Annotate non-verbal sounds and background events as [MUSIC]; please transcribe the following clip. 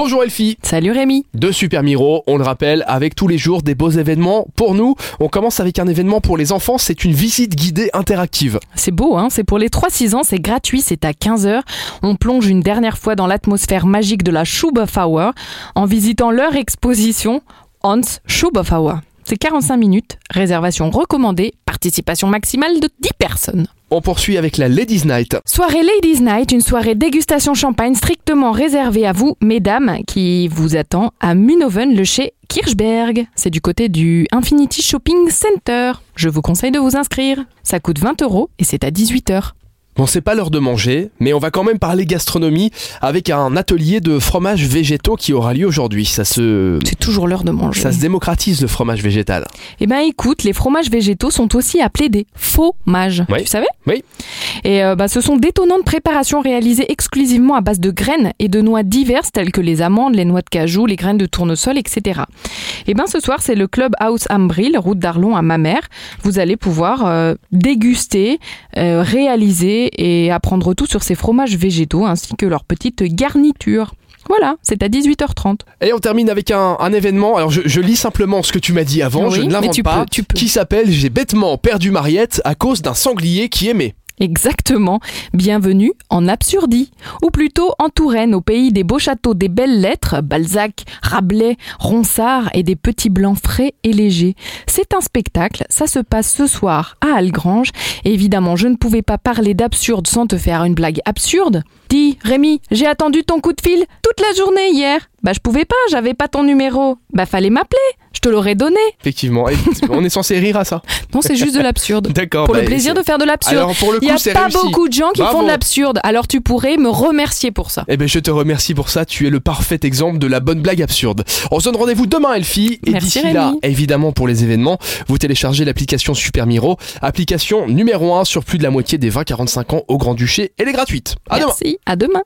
Bonjour Elfie Salut Rémi De Super Miro, on le rappelle, avec tous les jours des beaux événements pour nous. On commence avec un événement pour les enfants, c'est une visite guidée interactive. C'est beau, hein c'est pour les 3-6 ans, c'est gratuit, c'est à 15h. On plonge une dernière fois dans l'atmosphère magique de la Schubafauer en visitant leur exposition Hans Schubafauer. C'est 45 minutes, réservation recommandée, participation maximale de 10 personnes. On poursuit avec la Ladies Night. Soirée Ladies Night, une soirée dégustation champagne strictement réservée à vous, mesdames, qui vous attend à Munoven, le chez Kirchberg. C'est du côté du Infinity Shopping Center. Je vous conseille de vous inscrire. Ça coûte 20 euros et c'est à 18h. Bon, c'est pas l'heure de manger, mais on va quand même parler gastronomie avec un atelier de fromage végétaux qui aura lieu aujourd'hui. Ça se. C'est toujours l'heure de manger. Ça se démocratise le fromage végétal. Eh ben écoute, les fromages végétaux sont aussi appelés des faux-mages. Oui. Tu savais? Oui. Et euh, bah, ce sont d'étonnantes préparations réalisées exclusivement à base de graines et de noix diverses telles que les amandes, les noix de cajou, les graines de tournesol, etc. Et ben ce soir, c'est le Club House Ambril, route d'Arlon à Mamère. Vous allez pouvoir euh, déguster, euh, réaliser et apprendre tout sur ces fromages végétaux ainsi que leurs petites garnitures. Voilà, c'est à 18h30. Et on termine avec un, un événement. Alors je, je lis simplement ce que tu m'as dit avant, Oui, je ne l'invente pas. peux, tu peux. Qui s'appelle J'ai bêtement perdu Mariette à cause d'un sanglier qui aimait. Exactement. Bienvenue en Absurdie. Ou plutôt en Touraine, au pays des beaux châteaux, des belles lettres, Balzac, Rabelais, Ronsard et des petits blancs frais et légers. C'est un spectacle, ça se passe ce soir à Algrange. Évidemment, je ne pouvais pas parler d'absurde sans te faire une blague absurde. Dis, Rémi, j'ai attendu ton coup de fil toute la journée hier. Bah je pouvais pas, j'avais pas ton numéro. Bah fallait m'appeler, te l'aurais donné. Effectivement, et [LAUGHS] on est censé rire à ça. Non, c'est juste de l'absurde. [LAUGHS] D'accord. Pour bah, le plaisir c'est- de faire de l'absurde. Alors pour le Il n'y a pas réussi. beaucoup de gens qui Bravo. font de l'absurde, alors tu pourrais me remercier pour ça. Eh ben, je te remercie pour ça. Tu es le parfait exemple de la bonne blague absurde. On se donne rendez-vous demain, Elfie. Et d'ici là, évidemment, pour les événements, vous téléchargez l'application Super Miro, application numéro 1 sur plus de la moitié des 20-45 ans au Grand-Duché. Elle est gratuite. À demain. Merci, à demain.